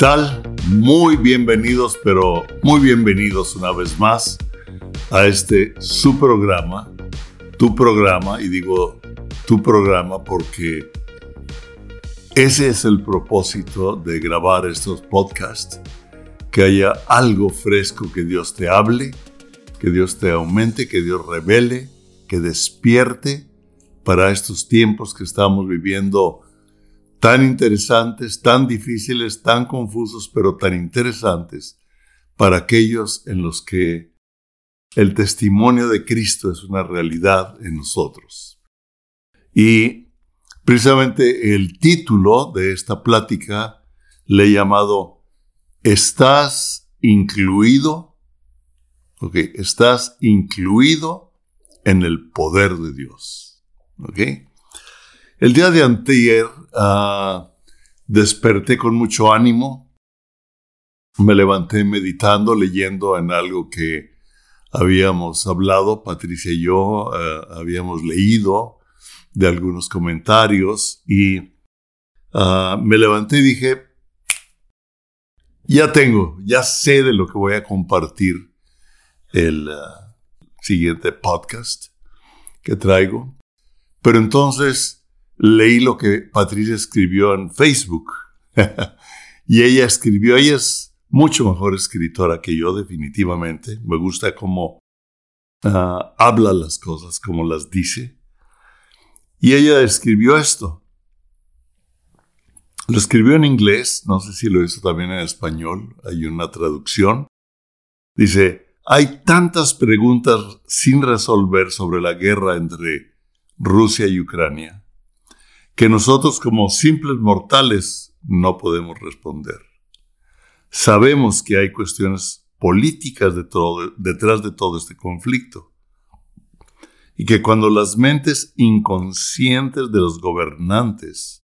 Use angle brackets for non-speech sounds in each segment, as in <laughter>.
¿Qué tal? Muy bienvenidos, pero muy bienvenidos una vez más a este su programa, tu programa, y digo tu programa porque ese es el propósito de grabar estos podcasts, que haya algo fresco que Dios te hable, que Dios te aumente, que Dios revele, que despierte para estos tiempos que estamos viviendo tan interesantes, tan difíciles, tan confusos, pero tan interesantes para aquellos en los que el testimonio de Cristo es una realidad en nosotros. Y precisamente el título de esta plática le he llamado ¿Estás incluido? Ok, estás incluido en el poder de Dios. Ok. El día de antier desperté con mucho ánimo. Me levanté meditando, leyendo en algo que habíamos hablado, Patricia y yo uh, habíamos leído de algunos comentarios y uh, me levanté y dije, ya tengo, ya sé de lo que voy a compartir el siguiente podcast que traigo. Pero entonces leí lo que Patricia escribió en Facebook. <laughs> y ella escribió, ella es mucho mejor escritora que yo, definitivamente. Me gusta cómo ah, habla las cosas, cómo las dice. Y ella escribió esto. Lo escribió en inglés, no sé si lo hizo también en español, hay una traducción. Dice, hay tantas preguntas sin resolver sobre la guerra entre Rusia y Ucrania que nosotros como simples mortales no podemos responder. Sabemos que hay cuestiones políticas detrás de todo este conflicto y que cuando las mentes inconscientes de los gobernantes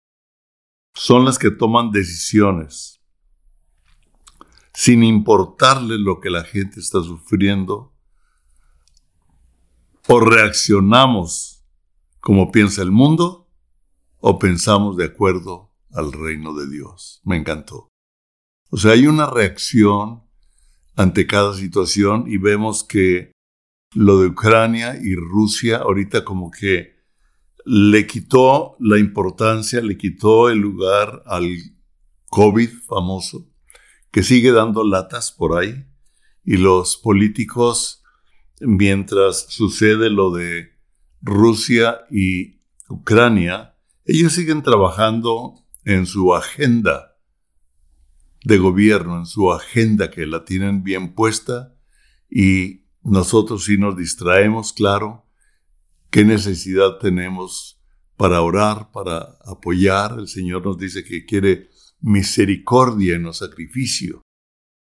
son las que toman decisiones sin importarle lo que la gente está sufriendo, o reaccionamos como piensa el mundo, o pensamos de acuerdo al reino de Dios. Me encantó. O sea, hay una reacción ante cada situación y vemos que lo de Ucrania y Rusia ahorita como que le quitó la importancia, le quitó el lugar al COVID famoso, que sigue dando latas por ahí, y los políticos, mientras sucede lo de Rusia y Ucrania, ellos siguen trabajando en su agenda de gobierno, en su agenda que la tienen bien puesta y nosotros sí nos distraemos, claro, qué necesidad tenemos para orar, para apoyar. El Señor nos dice que quiere misericordia en los sacrificio.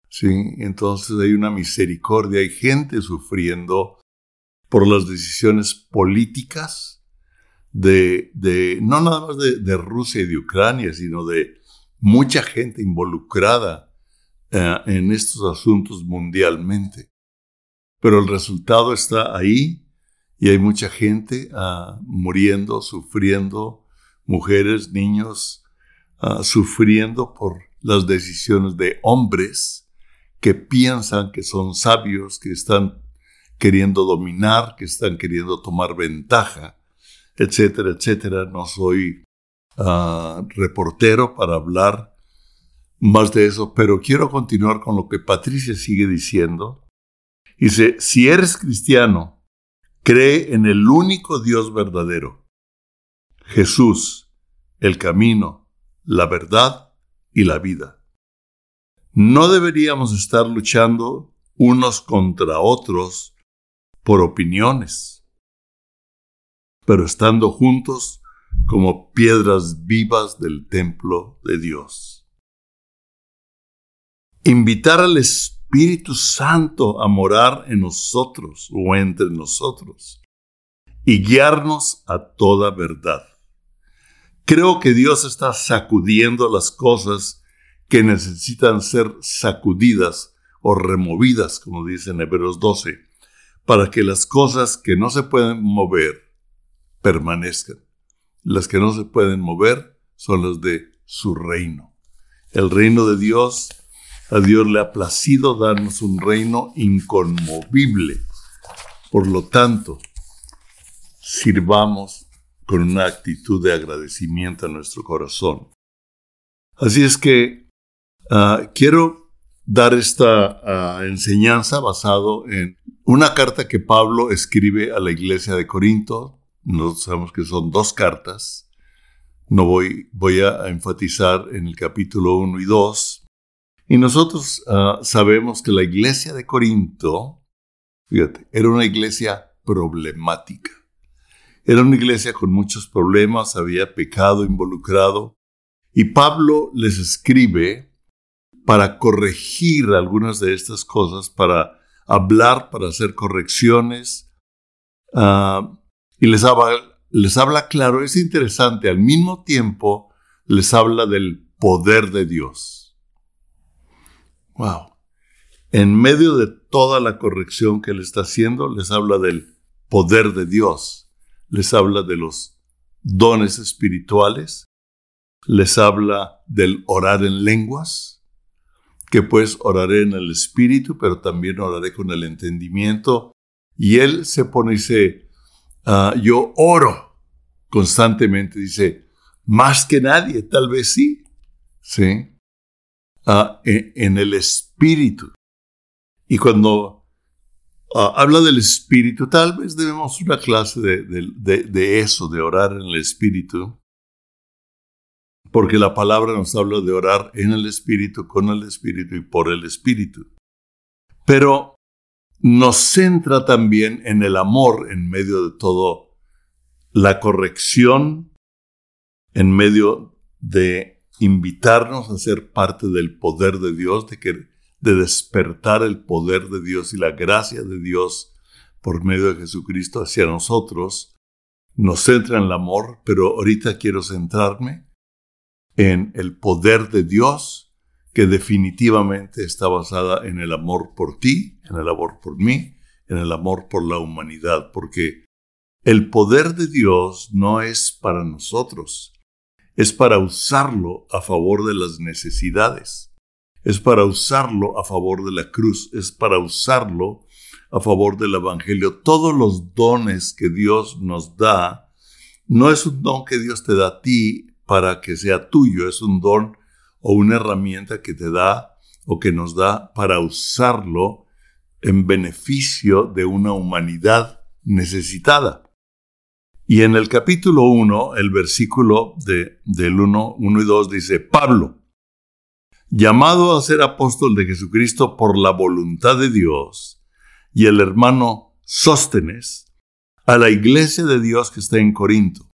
Sí, entonces hay una misericordia, hay gente sufriendo por las decisiones políticas de, no nada más de, Rusia y de Ucrania, sino de mucha gente involucrada eh, en estos asuntos mundialmente. Pero el resultado está ahí y hay mucha gente ah, muriendo, sufriendo, mujeres, niños, ah, sufriendo por las decisiones de hombres que piensan que son sabios, que están queriendo dominar, que están queriendo tomar ventaja etcétera, etcétera. No soy ah, reportero para hablar más de eso, pero quiero continuar con lo que Patricia sigue diciendo. Dice, si eres cristiano, cree en el único Dios verdadero, Jesús, el camino, la verdad y la vida. No deberíamos estar luchando unos contra otros por opiniones pero estando juntos como piedras vivas del templo de Dios. Invitar al Espíritu Santo a morar en nosotros o entre nosotros y guiarnos a toda verdad. Creo que Dios está sacudiendo las cosas que necesitan ser sacudidas o removidas, como dice en Hebreos 12, para que las cosas que no se pueden mover permanezcan. Las que no se pueden mover son las de su reino. el reino de Dios, a Dios le ha placido darnos un reino inconmovible. Por lo tanto, sirvamos con una actitud de agradecimiento a nuestro corazón. Así es que ah, quiero dar esta ah, enseñanza basado en una carta que Pablo escribe a la iglesia de Corinto. Nosotros sabemos que son dos cartas. No voy, voy a enfatizar en el capítulo 1 y 2. Y nosotros ah, sabemos que la iglesia de Corinto, fíjate, era una iglesia problemática. Era una iglesia con muchos problemas, había pecado involucrado. Y Pablo les escribe para corregir algunas de estas cosas, para hablar, para hacer correcciones. Ah, y les habla, les habla claro, es interesante, al mismo tiempo les habla del poder de Dios. Wow. En medio de toda la corrección que él está haciendo, les habla del poder de Dios. Les habla de los dones espirituales. Les habla del orar en lenguas que pues oraré en el espíritu, pero también oraré con el entendimiento. Y él se pone y dice, ah, yo oro constantemente, dice, más que nadie, tal vez sí, ¿sí? Ah, en, el espíritu. Y cuando ah, habla del espíritu, tal vez debemos una clase de eso, de orar en el espíritu porque la palabra nos habla de orar en el Espíritu, con el Espíritu y por el Espíritu. Pero nos centra también en el amor en medio de todo, la corrección, en medio de invitarnos a ser parte del poder de Dios, de, que, de despertar el poder de Dios y la gracia de Dios por medio de Jesucristo hacia nosotros, nos centra en el amor, pero ahorita quiero centrarme en el poder de Dios, que definitivamente está basada en el amor por ti, en el amor por mí, en el amor por la humanidad, porque el poder de Dios no es para nosotros, es para usarlo a favor de las necesidades, es para usarlo a favor de la cruz, es para usarlo a favor del Evangelio. Todos los dones que Dios nos da, no es un don que Dios te da a ti para que sea tuyo, es un don o una herramienta que te da o que nos da para usarlo en beneficio de una humanidad necesitada. Y en el capítulo 1, el versículo de, del 1, 1 y 2 dice, Pablo, llamado a ser apóstol de Jesucristo por la voluntad de Dios, y el hermano Sóstenes, a la iglesia de Dios que está en Corinto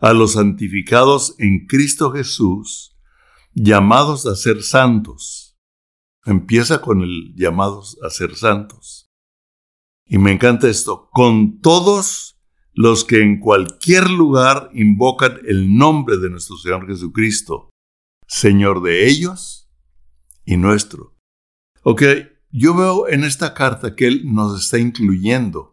a los santificados en Cristo Jesús, llamados a ser santos. Empieza con el llamados a ser santos. Y me encanta esto, con todos los que en cualquier lugar invocan el nombre de nuestro Señor Jesucristo, Señor de ellos y nuestro. Ok, yo veo en esta carta que Él nos está incluyendo,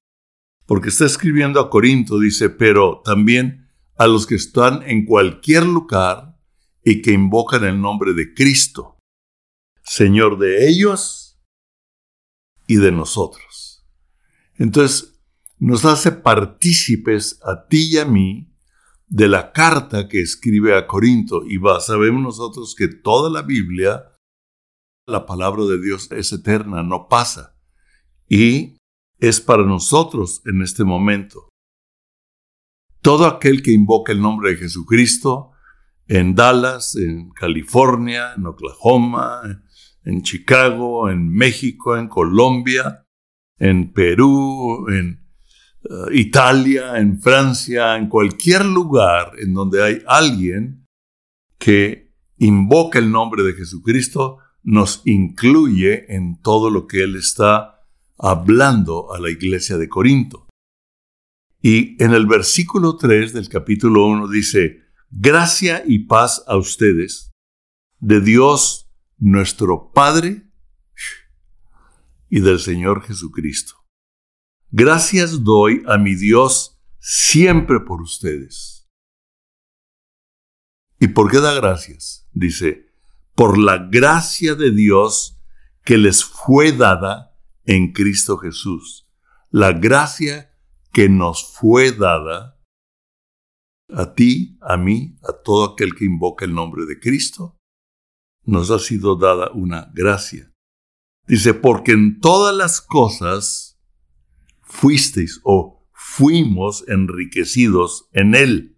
porque está escribiendo a Corinto, dice, pero también a los que están en cualquier lugar y que invocan el nombre de Cristo, Señor de ellos y de nosotros. Entonces, nos hace partícipes a ti y a mí de la carta que escribe a Corinto y va, sabemos nosotros que toda la Biblia, la palabra de Dios es eterna, no pasa y es para nosotros en este momento. Todo aquel que invoca el nombre de Jesucristo en Dallas, en California, en Oklahoma, en Chicago, en México, en Colombia, en Perú, en eh, Italia, en Francia, en cualquier lugar en donde hay alguien que invoca el nombre de Jesucristo, nos incluye en todo lo que Él está hablando a la iglesia de Corinto. Y en el versículo 3 del capítulo 1 dice, gracia y paz a ustedes de Dios nuestro Padre y del Señor Jesucristo. Gracias doy a mi Dios siempre por ustedes. ¿Y por qué da gracias? Dice, por la gracia de Dios que les fue dada en Cristo Jesús. La gracia que nos fue dada a ti, a mí, a todo aquel que invoca el nombre de Cristo, nos ha sido dada una gracia. Dice, porque en todas las cosas fuisteis o fuimos enriquecidos en Él,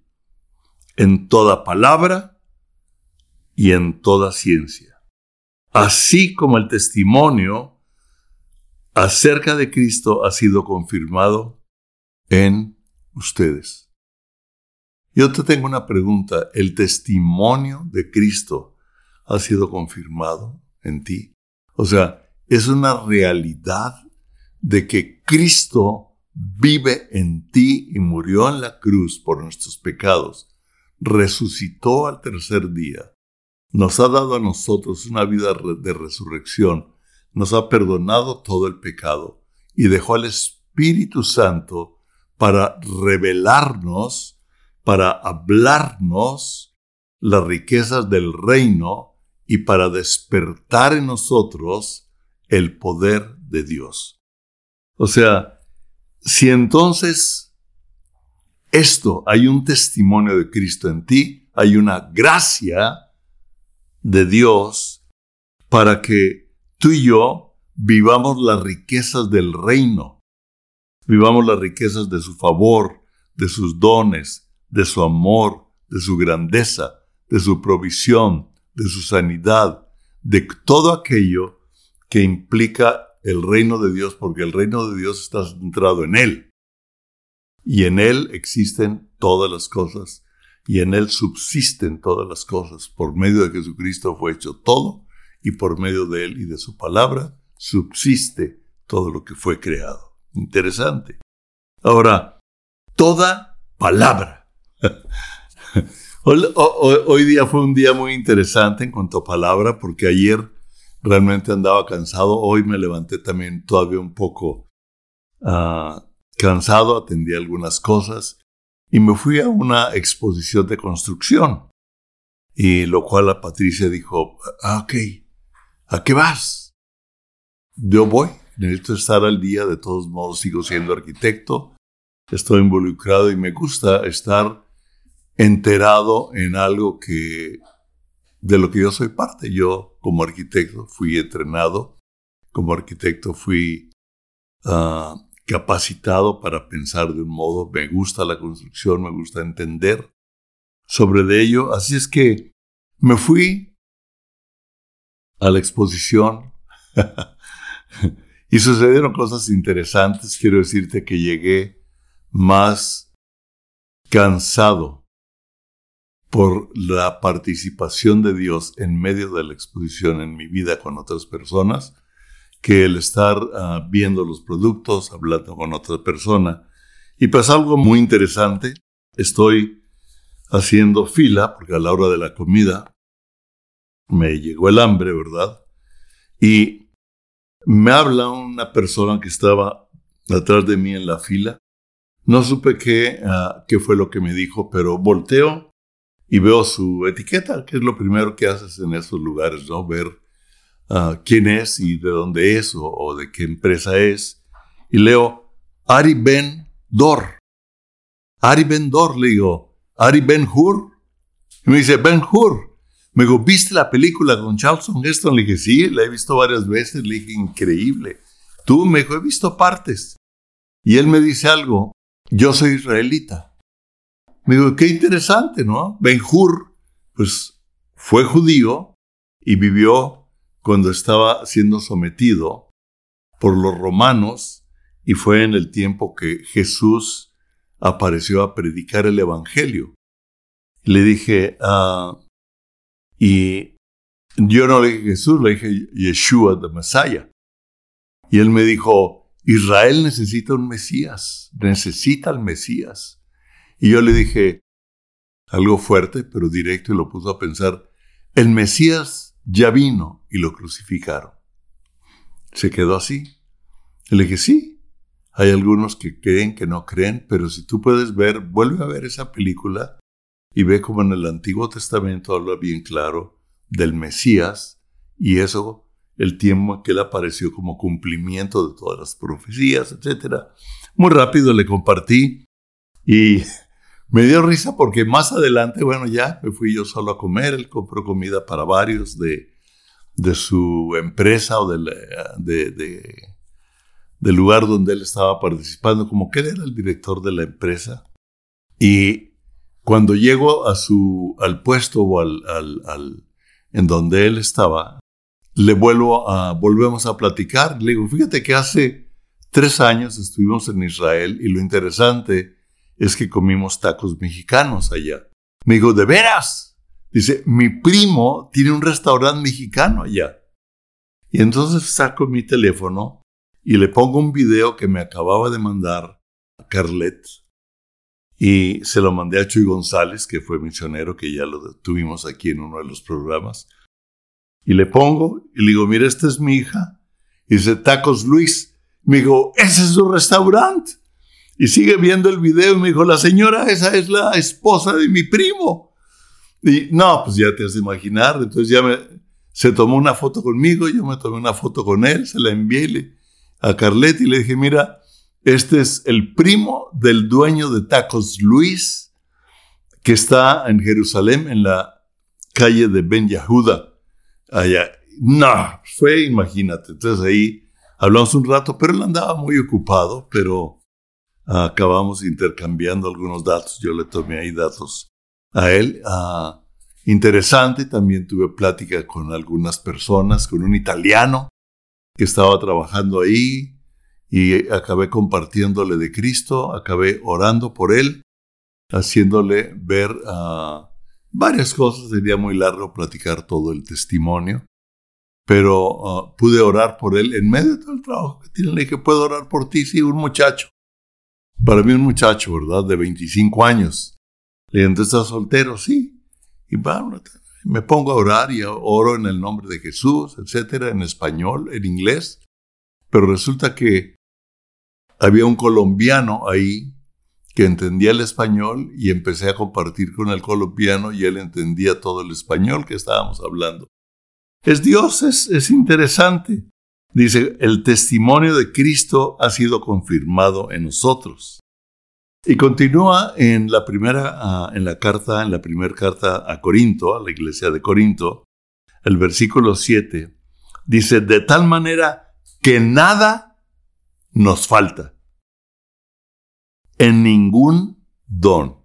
en toda palabra y en toda ciencia. Así como el testimonio acerca de Cristo ha sido confirmado en ustedes. Yo te tengo una pregunta. ¿El testimonio de Cristo ha sido confirmado en ti? O sea, es una realidad de que Cristo vive en ti y murió en la cruz por nuestros pecados, resucitó al tercer día, nos ha dado a nosotros una vida de resurrección, nos ha perdonado todo el pecado y dejó al Espíritu Santo para revelarnos, para hablarnos las riquezas del reino y para despertar en nosotros el poder de Dios. O sea, si entonces esto hay un testimonio de Cristo en ti, hay una gracia de Dios para que tú y yo vivamos las riquezas del reino, vivamos las riquezas de su favor, de sus dones, de su amor, de su grandeza, de su provisión, de su sanidad, de todo aquello que implica el reino de Dios, porque el reino de Dios está centrado en Él. Y en Él existen todas las cosas, y en Él subsisten todas las cosas. Por medio de Jesucristo fue hecho todo, y por medio de Él y de su palabra subsiste todo lo que fue creado. Interesante. Ahora, toda palabra. <laughs> hoy, día fue un día muy interesante en cuanto a palabra, porque ayer realmente andaba cansado. Hoy me levanté también todavía un poco ah, cansado, atendí algunas cosas y me fui a una exposición de construcción. Y lo cual la Patricia dijo, ah, ok, ¿a qué vas? Yo voy, necesito estar al día, de todos modos sigo siendo arquitecto, estoy involucrado y me gusta estar enterado en algo que de lo que yo soy parte. Yo como arquitecto fui entrenado, como arquitecto fui ah, capacitado para pensar de un modo, me gusta la construcción, me gusta entender sobre ello. Así es que me fui a la exposición <laughs> y sucedieron cosas interesantes. Quiero decirte que llegué más cansado por la participación de Dios en medio de la exposición en mi vida con otras personas, que el estar ah, viendo los productos, hablando con otra persona. Y pues algo muy interesante, estoy haciendo fila, porque a la hora de la comida me llegó el hambre, ¿verdad? Y me habla una persona que estaba atrás de mí en la fila. No supe qué, ah, qué fue lo que me dijo, pero volteo y veo su etiqueta, que es lo primero que haces en esos lugares, ¿no? Ver ah, quién es y de dónde es o, de qué empresa es. Y leo Ari Ben Dor. Ari Ben Dor, le digo, Ari Ben Hur. Y me dice, Ben Hur. Me dijo, ¿viste la película con Charlton Heston? Le dije, sí, la he visto varias veces. Le dije, increíble. Tú, me dijo, he visto partes. Y él me dice algo, yo soy israelita. Me digo, qué interesante, ¿no? Benjur, pues fue judío y vivió cuando estaba siendo sometido por los romanos y fue en el tiempo que Jesús apareció a predicar el Evangelio. Le dije, ah, y yo no le dije Jesús, le dije Yeshua, the Messiah. Y él me dijo, Israel necesita un Mesías, necesita al Mesías. Y yo le dije algo fuerte, pero directo, y lo puso a pensar, el Mesías ya vino y lo crucificaron. Se quedó así. le dije, sí, hay algunos que creen, que no creen, pero si tú puedes ver, vuelve a ver esa película y ve como en el Antiguo Testamento habla bien claro del Mesías y eso el tiempo que él apareció como cumplimiento de todas las profecías, etc. Muy rápido le compartí y me dio risa porque más adelante, bueno, ya me fui yo solo a comer, él compró comida para varios de, de su empresa o de, de, del lugar donde él estaba participando, como que él era el director de la empresa. Y cuando llego a su, al puesto o al, al, en donde él estaba, le vuelvo volvemos a platicar. Le digo, fíjate que hace tres años estuvimos en Israel y lo interesante es que comimos tacos mexicanos allá. Me digo, ¿de veras? Dice, mi primo tiene un restaurante mexicano allá. Y entonces saco mi teléfono y le pongo un video que me acababa de mandar a Carlet. Y se lo mandé a Chuy González, que fue misionero, que ya lo tuvimos aquí en uno de los programas. Y le pongo y le digo, mira, esta es mi hija. Y dice, Tacos Luis. Me dijo, ese es su restaurante. Y sigue viendo el video y me dijo, la señora esa es la esposa de mi primo. Y no, pues ya te has de imaginar. Entonces ya se tomó una foto conmigo, yo me tomé una foto con él, se la envié a Carlet y le dije, mira, este es el primo del dueño de Tacos Luis, que está en Jerusalén, en la calle de Ben Yahuda. Allá. No, fue, imagínate. Entonces ahí hablamos un rato, pero él andaba muy ocupado, pero acabamos intercambiando algunos datos. Yo le tomé ahí datos a él. Uh, interesante, también tuve plática con algunas personas, con un italiano que estaba trabajando ahí y acabé compartiéndole de Cristo, acabé orando por él, haciéndole ver uh, varias cosas. Sería muy largo platicar todo el testimonio, pero uh, pude orar por él en medio de todo el trabajo que tiene. Le dije, ¿puedo orar por ti? Sí, un muchacho. Para mí un muchacho, ¿verdad? De 25 años. Le dije, ¿estás soltero? Sí. Y bueno, me pongo a orar y oro en el nombre de Jesús, etcétera, en español, en inglés. Pero resulta que había un colombiano ahí que entendía el español y empecé a compartir con el colombiano y él entendía todo el español que estábamos hablando. Es Dios, es, es interesante. Dice, el testimonio de Cristo ha sido confirmado en nosotros. Y continúa en la primera, ah, en la carta, en la carta a Corinto, a la iglesia de Corinto, el versículo 7, dice, de tal manera que nada nos falta en ningún don.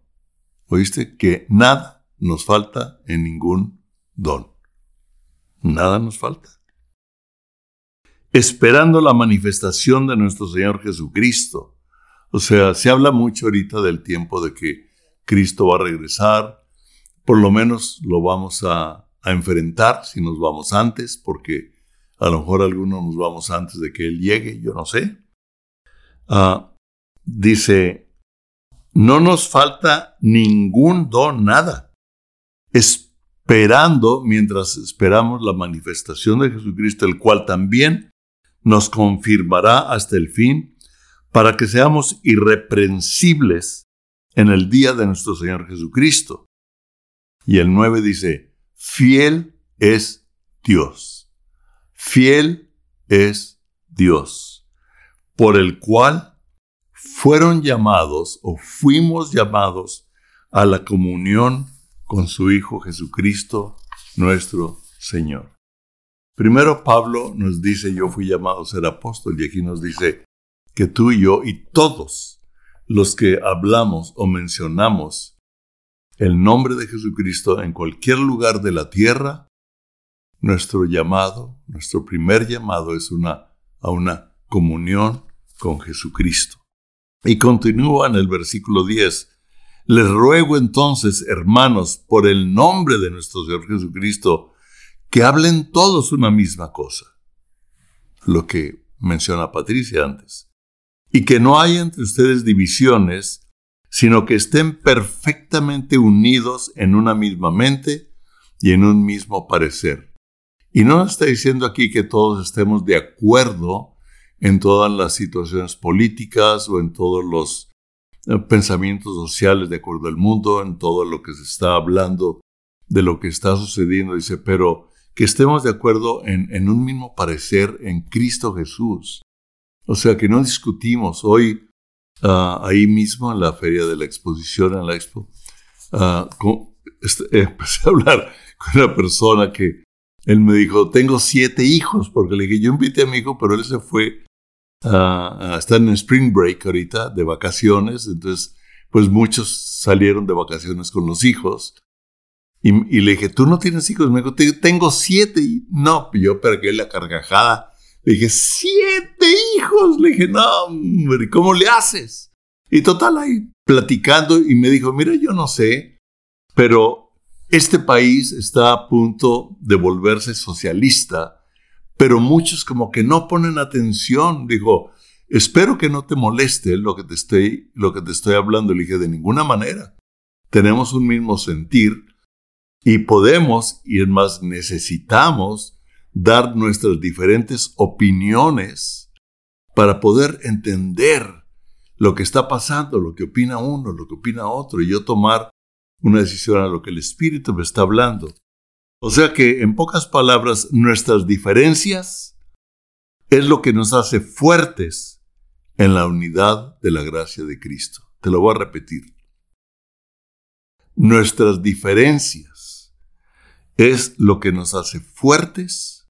¿Oíste? Que nada nos falta en ningún don. Nada nos falta esperando la manifestación de nuestro Señor Jesucristo. O sea, se habla mucho ahorita del tiempo de que Cristo va a regresar, por lo menos lo vamos a, enfrentar si nos vamos antes, porque a lo mejor algunos nos vamos antes de que Él llegue, yo no sé. Ah, dice, no nos falta ningún don, nada. Esperando, mientras esperamos la manifestación de Jesucristo, el cual también nos confirmará hasta el fin, para que seamos irreprensibles en el día de nuestro Señor Jesucristo. Y el 9 dice, fiel es Dios, fiel es Dios, por el cual fueron llamados o fuimos llamados a la comunión con su Hijo Jesucristo, nuestro Señor. Primero Pablo nos dice, yo fui llamado a ser apóstol, y aquí nos dice que tú y yo y todos los que hablamos o mencionamos el nombre de Jesucristo en cualquier lugar de la tierra, nuestro llamado, nuestro primer llamado es una, a una comunión con Jesucristo. Y continúa en el versículo 10. Les ruego entonces, hermanos, por el nombre de nuestro Señor Jesucristo, que hablen todos una misma cosa, lo que menciona Patricia antes, y que no haya entre ustedes divisiones, sino que estén perfectamente unidos en una misma mente y en un mismo parecer. Y no está diciendo aquí que todos estemos de acuerdo en todas las situaciones políticas o en todos los eh, pensamientos sociales de acuerdo al mundo, en todo lo que se está hablando de lo que está sucediendo. Dice, pero que estemos de acuerdo en, un mismo parecer en Cristo Jesús. O sea, que no discutimos. Hoy, ah, ahí mismo en la feria de la exposición, en la expo, uh, <laughs> empecé a hablar con una persona que él me dijo, tengo siete hijos, porque le dije, yo invité a mi hijo, pero él se fue a estar en spring break ahorita, de vacaciones, entonces, pues muchos salieron de vacaciones con los hijos. Y, le dije, ¿tú no tienes hijos? Me dijo, tengo siete. Y no, yo pergué la carcajada. Le dije, ¿siete hijos? Le dije, no, hombre, ¿cómo le haces? Y total, ahí platicando, y me dijo, mira, yo no sé, pero este país está a punto de volverse socialista, pero muchos como que no ponen atención. Dijo, espero que no te moleste lo que te estoy, lo que te estoy hablando. Le dije, de ninguna manera. Tenemos un mismo sentir y podemos, y es más, necesitamos dar nuestras diferentes opiniones para poder entender lo que está pasando, lo que opina uno, lo que opina otro, y yo tomar una decisión a lo que el Espíritu me está hablando. O sea que, en pocas palabras, nuestras diferencias es lo que nos hace fuertes en la unidad de la gracia de Cristo. Te lo voy a repetir. Nuestras diferencias es lo que nos hace fuertes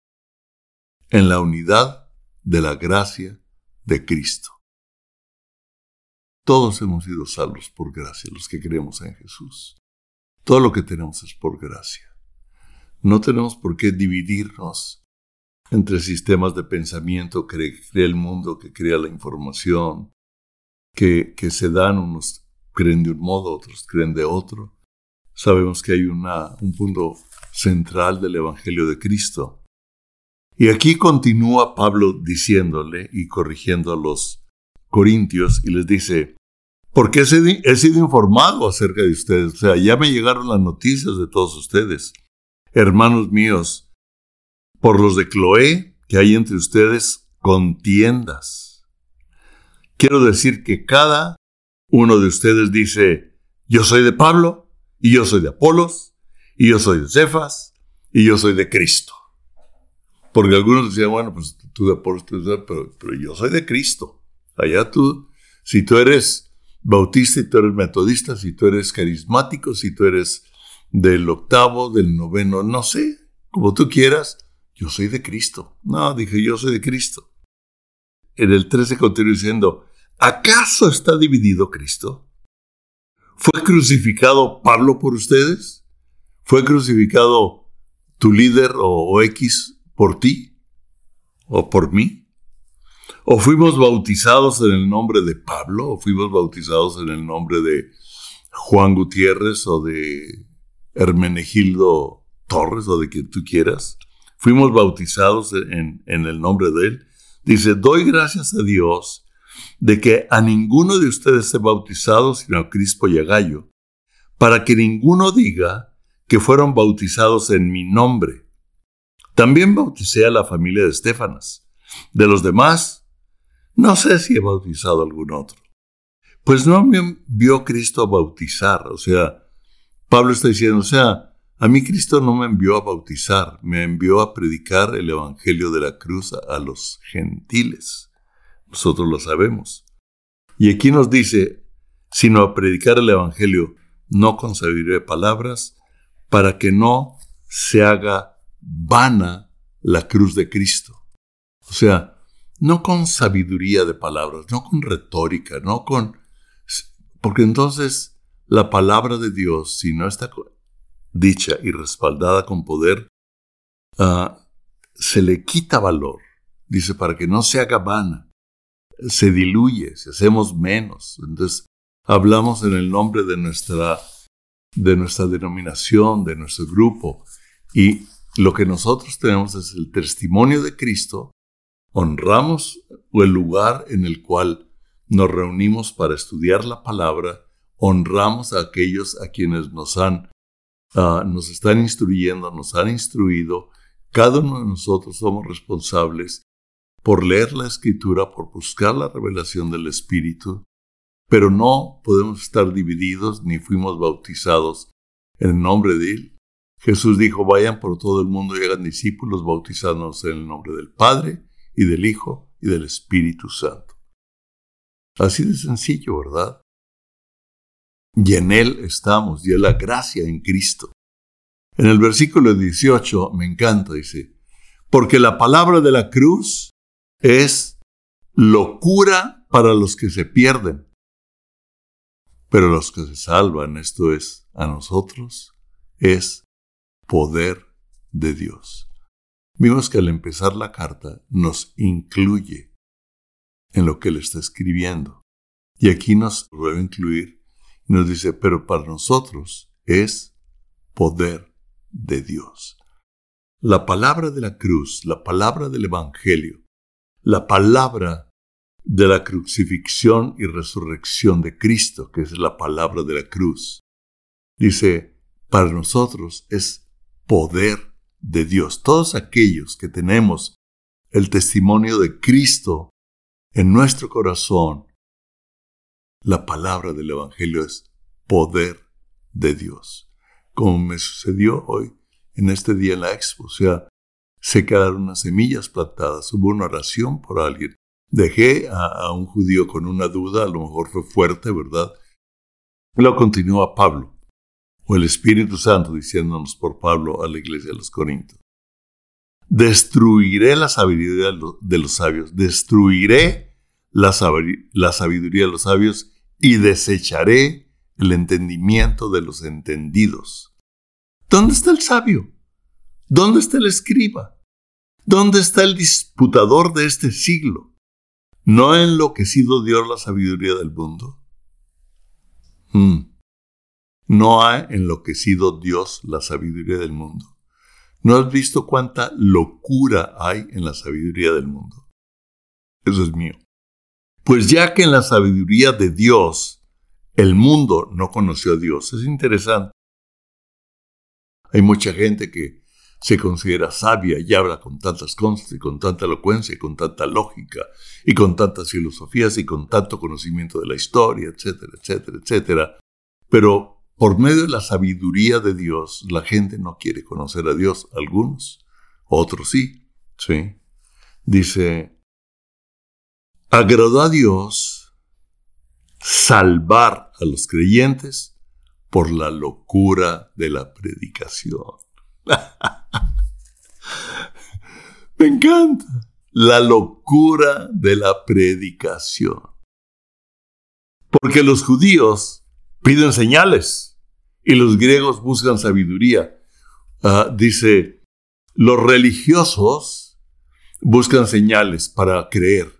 en la unidad de la gracia de Cristo. Todos hemos sido salvos por gracia, los que creemos en Jesús. Todo lo que tenemos es por gracia. No tenemos por qué dividirnos entre sistemas de pensamiento que crea el mundo, que crea la información, que, que se dan, unos creen de un modo, otros creen de otro. Sabemos que hay un punto central del Evangelio de Cristo. Y aquí continúa Pablo diciéndole y corrigiendo a los corintios y les dice, porque he sido informado acerca de ustedes. O sea, ya me llegaron las noticias de todos ustedes. Hermanos míos, por los de Cloé, que hay entre ustedes contiendas. Quiero decir que cada uno de ustedes dice, yo soy de Pablo, y yo soy de Apolos, y yo soy de Cefas, y yo soy de Cristo. Porque algunos decían, bueno, pues tú Apolos, pero, pero yo soy de Cristo. Allá tú, si tú eres bautista, y tú eres metodista, si tú eres carismático, si tú eres del octavo, del noveno, no sé, como tú quieras, yo soy de Cristo. No, dije, yo soy de Cristo. En el 13 continúa diciendo, ¿acaso está dividido Cristo? ¿Fue crucificado Pablo por ustedes? ¿Fue crucificado tu líder o X por ti? ¿O por mí? o fuimos bautizados en el nombre de Pablo, o fuimos bautizados en el nombre de Juan Gutiérrez o de Hermenegildo Torres o de quien tú quieras. Fuimos bautizados en, en el nombre de él. Dice, doy gracias a Dios de que a ninguno de ustedes se bautizado sino a Crispo y a Gallo, para que ninguno diga que fueron bautizados en mi nombre. También bauticé a la familia de Estefanas. De los demás, no sé si he bautizado a algún otro. Pues no me envió Cristo a bautizar. O sea, Pablo está diciendo, o sea, a mí Cristo no me envió a bautizar, me envió a predicar el Evangelio de la cruz a los gentiles. Nosotros lo sabemos. Y aquí nos dice, sino a predicar el Evangelio, no con sabiduría palabras, para que no se haga vana la cruz de Cristo. O sea, no con sabiduría de palabras, no con retórica, no con... Porque entonces la palabra de Dios, si no está dicha y respaldada con poder, ah, se le quita valor. Dice, para que no se haga vana, se diluye, si hacemos menos. Entonces, hablamos en el nombre de nuestra, de nuestra denominación, de nuestro grupo, y lo que nosotros tenemos es el testimonio de Cristo. Honramos el lugar en el cual nos reunimos para estudiar la palabra, honramos a aquellos a quienes nos han, ah, nos están instruyendo, nos han instruido. Cada uno de nosotros somos responsables por leer la escritura, por buscar la revelación del Espíritu, pero no podemos estar divididos ni fuimos bautizados en el nombre de Él, Jesús dijo, vayan por todo el mundo y hagan discípulos bautizándonos en el nombre del Padre y del Hijo y del Espíritu Santo. Así de sencillo, ¿verdad? Y en Él estamos, y es la gracia en Cristo. En el versículo 18 me encanta, dice, porque la palabra de la cruz es locura para los que se pierden, pero los que se salvan, esto es, a nosotros, es poder de Dios. Vimos que al empezar la carta nos incluye en lo que él está escribiendo. Y aquí nos vuelve a incluir y nos dice, pero para nosotros es poder de Dios. La palabra de la cruz, la palabra del Evangelio, la palabra de la crucifixión y resurrección de Cristo, que es la palabra de la cruz. Dice, para nosotros es poder de Dios. Todos aquellos que tenemos el testimonio de Cristo en nuestro corazón, la palabra del Evangelio es poder de Dios. Como me sucedió hoy en este día en la expo, o sea, se quedaron unas semillas plantadas, hubo una oración por alguien, Dejé a, un judío con una duda, a lo mejor fue fuerte, ¿verdad? Lo continúa Pablo, o el Espíritu Santo diciéndonos por Pablo a la iglesia de los Corintios. Destruiré la sabiduría de los sabios, destruiré la, la sabiduría de los sabios y desecharé el entendimiento de los entendidos. ¿Dónde está el sabio? ¿Dónde está el escriba? ¿Dónde está el disputador de este siglo? ¿No ha enloquecido Dios la sabiduría del mundo? Hmm. No ha enloquecido Dios la sabiduría del mundo. ¿No has visto cuánta locura hay en la sabiduría del mundo? Eso es mío. Pues ya que en la sabiduría de Dios el mundo no conoció a Dios, es interesante. Hay mucha gente que se considera sabia y habla con tantas cosas y con tanta elocuencia y con tanta lógica y con tantas filosofías y con tanto conocimiento de la historia, etcétera, etcétera, etcétera. Pero por medio de la sabiduría de Dios, la gente no quiere conocer a Dios, algunos, otros sí, sí. Dice, agradó a Dios salvar a los creyentes por la locura de la predicación. <laughs> Me encanta la locura de la predicación. Porque los judíos piden señales y los griegos buscan sabiduría. Ah, dice, los religiosos buscan señales para creer.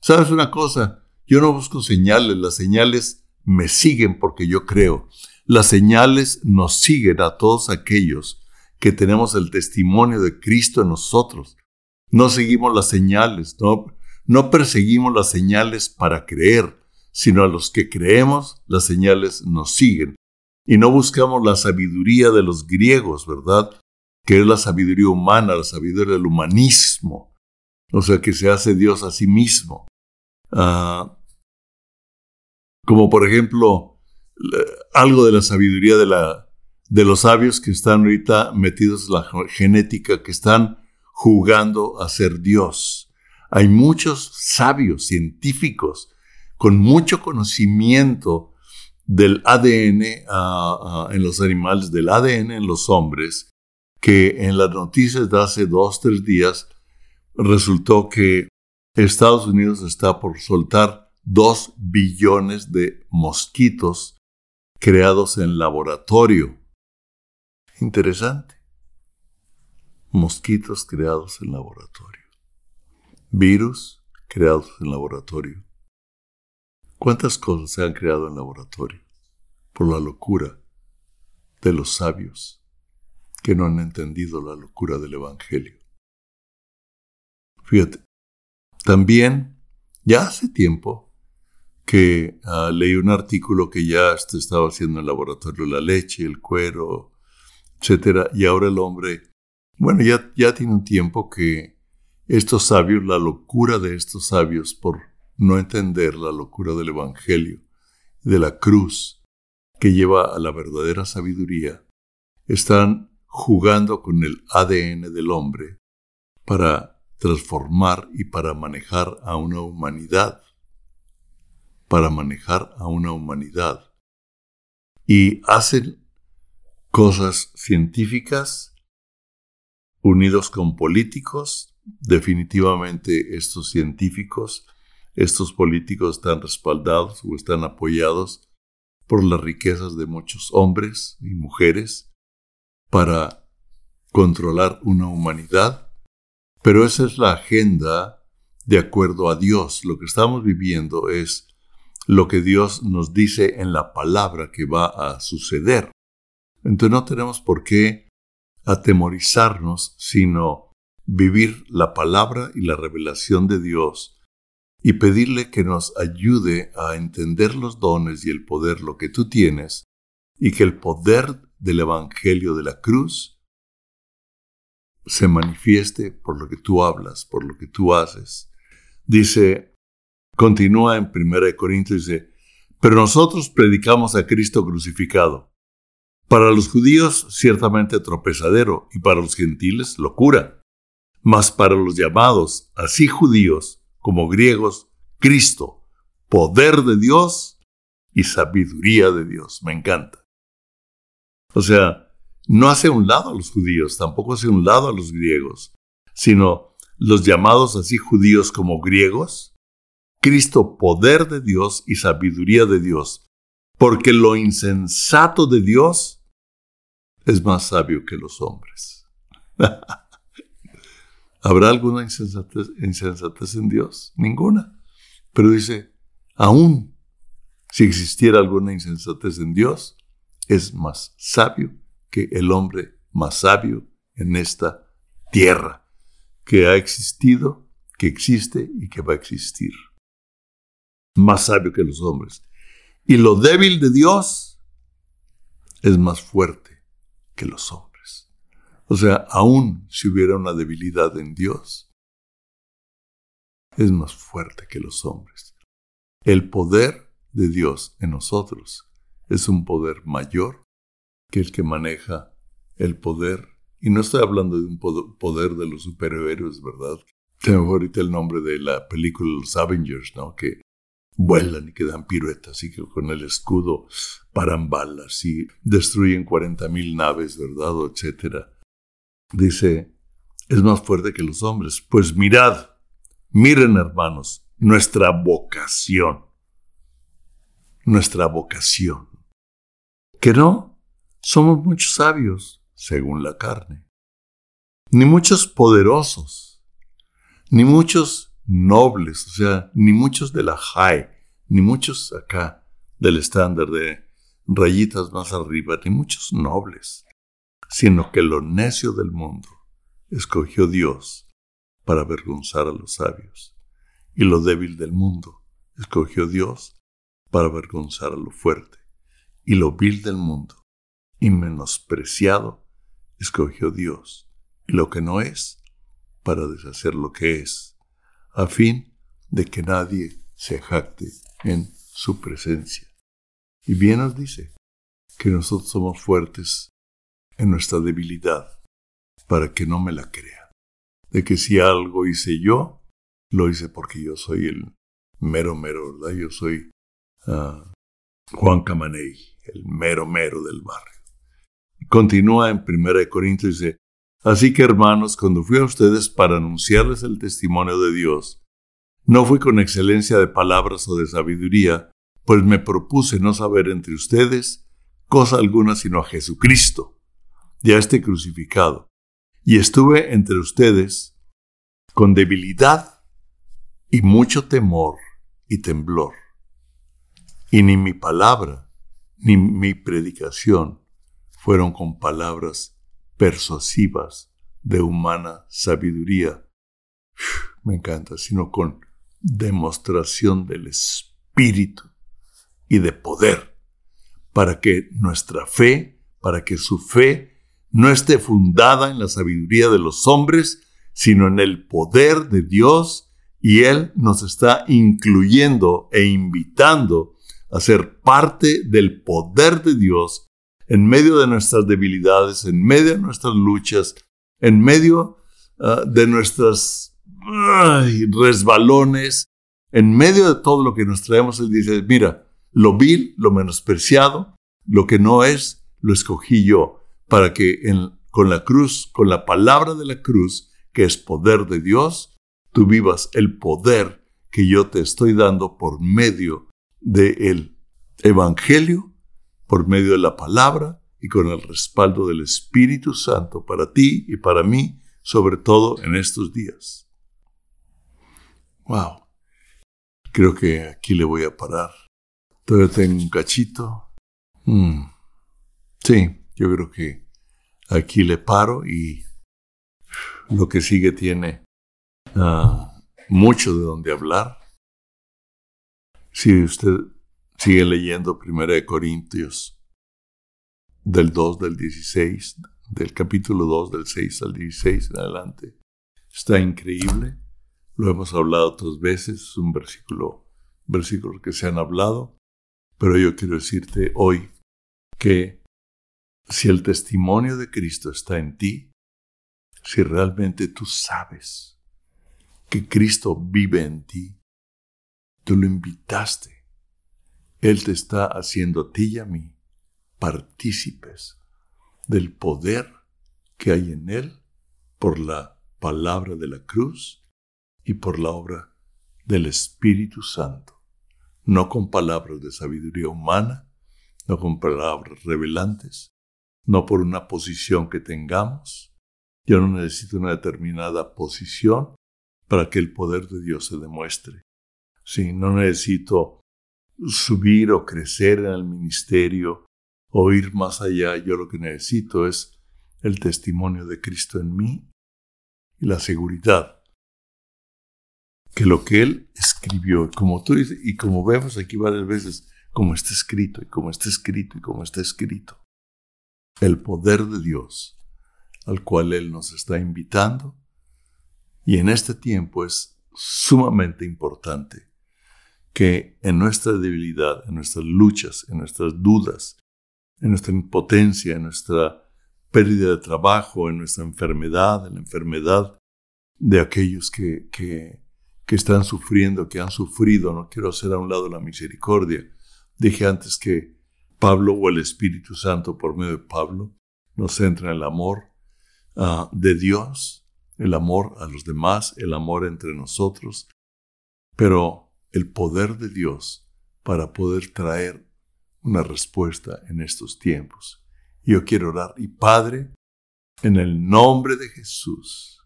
¿Sabes una cosa? Yo no busco señales, las señales me siguen porque yo creo. Las señales nos siguen a todos aquellos que tenemos el testimonio de Cristo en nosotros. No seguimos las señales, no, no perseguimos las señales para creer, sino a los que creemos, las señales nos siguen. Y no buscamos la sabiduría de los griegos, ¿verdad? Que es la sabiduría humana, la sabiduría del humanismo. O sea, que se hace Dios a sí mismo. Ah, como por ejemplo, algo de la sabiduría de la, de los sabios que están ahorita metidos en la genética, que están jugando a ser Dios. Hay muchos sabios científicos con mucho conocimiento del ADN en los animales, del ADN en los hombres, que en las noticias de hace dos, tres días resultó que Estados Unidos está por soltar dos billones de mosquitos creados en laboratorio Interesante. Mosquitos creados en laboratorio. Virus creados en laboratorio. ¿Cuántas cosas se han creado en laboratorio por la locura de los sabios que no han entendido la locura del Evangelio? Fíjate, también ya hace tiempo que ah, leí un artículo que ya se estaba haciendo en laboratorio la leche, el cuero, Y ahora el hombre, bueno, ya, ya tiene un tiempo que estos sabios, la locura de estos sabios por no entender la locura del Evangelio, de la cruz que lleva a la verdadera sabiduría, están jugando con el ADN del hombre para transformar y para manejar a una humanidad, para manejar a una humanidad. Y hacen cosas científicas unidos con políticos. Definitivamente estos científicos, estos políticos están respaldados o están apoyados por las riquezas de muchos hombres y mujeres para controlar una humanidad. Pero esa es la agenda de acuerdo a Dios. Lo que estamos viviendo es lo que Dios nos dice en la palabra que va a suceder. Entonces no tenemos por qué atemorizarnos, sino vivir la palabra y la revelación de Dios y pedirle que nos ayude a entender los dones y el poder, lo que tú tienes, y que el poder del Evangelio de la cruz se manifieste por lo que tú hablas, por lo que tú haces. Dice, continúa en 1 Corintios, dice, pero nosotros predicamos a Cristo crucificado para los judíos ciertamente tropezadero y para los gentiles locura. Mas para los llamados, así judíos como griegos, Cristo, poder de Dios y sabiduría de Dios. Me encanta. O sea, no hace un lado a los judíos, tampoco hace un lado a los griegos, sino los llamados así judíos como griegos, Cristo, poder de Dios y sabiduría de Dios, porque lo insensato de Dios es más sabio que los hombres. <laughs> ¿Habrá alguna insensatez, en Dios? Ninguna. Pero dice, aún si existiera alguna insensatez en Dios, es más sabio que el hombre más sabio en esta tierra, que ha existido, que existe y que va a existir. Más sabio que los hombres. Y lo débil de Dios es más fuerte que los hombres. O sea, aún si hubiera una debilidad en Dios, es más fuerte que los hombres. El poder de Dios en nosotros es un poder mayor que el que maneja el poder. Y no estoy hablando de un poder de los superhéroes, ¿verdad? Tengo ahorita el nombre de la película Los Avengers, ¿no? Que vuelan y quedan piruetas y que con el escudo paran balas y destruyen 40.000 naves, ¿verdad? etcétera. Dice, es más fuerte que los hombres. Pues mirad, miren hermanos, nuestra vocación, nuestra vocación. Que no somos muchos sabios, según la carne, ni muchos poderosos, ni muchos nobles, o sea, ni muchos de la high, ni muchos acá del estándar de rayitas más arriba, ni muchos nobles, sino que lo necio del mundo escogió Dios para avergonzar a los sabios, y lo débil del mundo escogió Dios para avergonzar a lo fuerte, y lo vil del mundo y menospreciado escogió Dios, y lo que no es, para deshacer lo que es a fin de que nadie se jacte en su presencia. Y bien nos dice que nosotros somos fuertes en nuestra debilidad, para que no me la crea. De que si algo hice yo, lo hice porque yo soy el mero mero, ¿verdad? Yo soy ah, Juan Camaney, el mero mero del barrio. Continúa en 1 Corintios dice, Así que hermanos, cuando fui a ustedes para anunciarles el testimonio de Dios, no fui con excelencia de palabras o de sabiduría, pues me propuse no saber entre ustedes cosa alguna sino a Jesucristo, ya este crucificado, y estuve entre ustedes con debilidad y mucho temor y temblor. Y ni mi palabra ni mi predicación fueron con palabras persuasivas de humana sabiduría. Me encanta, sino con demostración del Espíritu y de poder, para que nuestra fe, para que su fe no esté fundada en la sabiduría de los hombres, sino en el poder de Dios, y Él nos está incluyendo e invitando a ser parte del poder de Dios en medio de nuestras debilidades, en medio de nuestras luchas, en medio ah, de nuestros resbalones, en medio de todo lo que nos traemos, Él dice, mira, lo vil, lo menospreciado, lo que no es, lo escogí yo, para que con la cruz, con la palabra de la cruz, que es poder de Dios, tú vivas el poder que yo te estoy dando por medio del Evangelio, por medio de la palabra y con el respaldo del Espíritu Santo para ti y para mí, sobre todo en estos días. Wow. Creo que aquí le voy a parar. Todavía tengo un cachito. Mm. Sí, yo creo que aquí le paro y lo que sigue tiene ah, mucho de donde hablar. Si usted sigue leyendo Primera de Corintios del 2 del 16, del capítulo 2 del 6 al 16 en adelante, está increíble. Lo hemos hablado otras veces, es un versículo, versículos que se han hablado, pero yo quiero decirte hoy que si el testimonio de Cristo está en ti, si realmente tú sabes que Cristo vive en ti, tú lo invitaste, Él te está haciendo a ti y a mí partícipes del poder que hay en Él por la palabra de la cruz y por la obra del Espíritu Santo, no con palabras de sabiduría humana, no con palabras revelantes, no por una posición que tengamos. Yo no necesito una determinada posición para que el poder de Dios se demuestre. Sí, no necesito subir o crecer en el ministerio o ir más allá. Yo lo que necesito es el testimonio de Cristo en mí y la seguridad que lo que él escribió, como tú dices, y como vemos aquí varias veces, como está escrito, y como está escrito, y como está escrito, el poder de Dios al cual Él nos está invitando, y en este tiempo es sumamente importante que en nuestra debilidad, en nuestras luchas, en nuestras dudas, en nuestra impotencia, en nuestra pérdida de trabajo, en nuestra enfermedad, en la enfermedad de aquellos que, que están sufriendo, que han sufrido. No quiero hacer a un lado la misericordia. Dije antes que Pablo o el Espíritu Santo por medio de Pablo nos centra en el amor ah, de Dios, el amor a los demás, el amor entre nosotros, pero el poder de Dios para poder traer una respuesta en estos tiempos. Yo quiero orar y Padre, en el nombre de Jesús,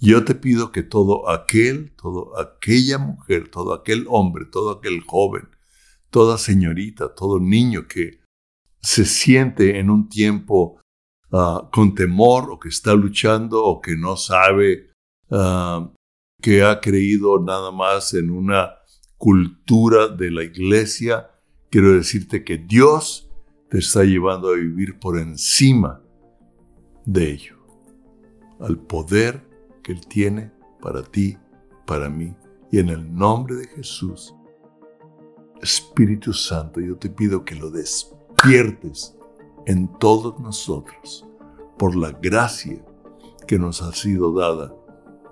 yo te pido que todo aquel, toda aquella mujer, todo aquel hombre, todo aquel joven, toda señorita, todo niño que se siente en un tiempo ah, con temor o que está luchando o que no sabe, ah, que ha creído nada más en una cultura de la iglesia, quiero decirte que Dios te está llevando a vivir por encima de ello, al poder él tiene para ti, para mí. Y en el nombre de Jesús, Espíritu Santo, yo te pido que lo despiertes en todos nosotros por la gracia que nos ha sido dada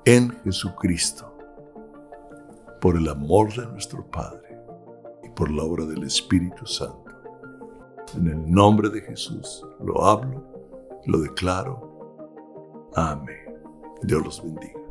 en Jesucristo, por el amor de nuestro Padre y por la obra del Espíritu Santo. En el nombre de Jesús lo hablo, lo declaro. Amén. Dios los bendiga.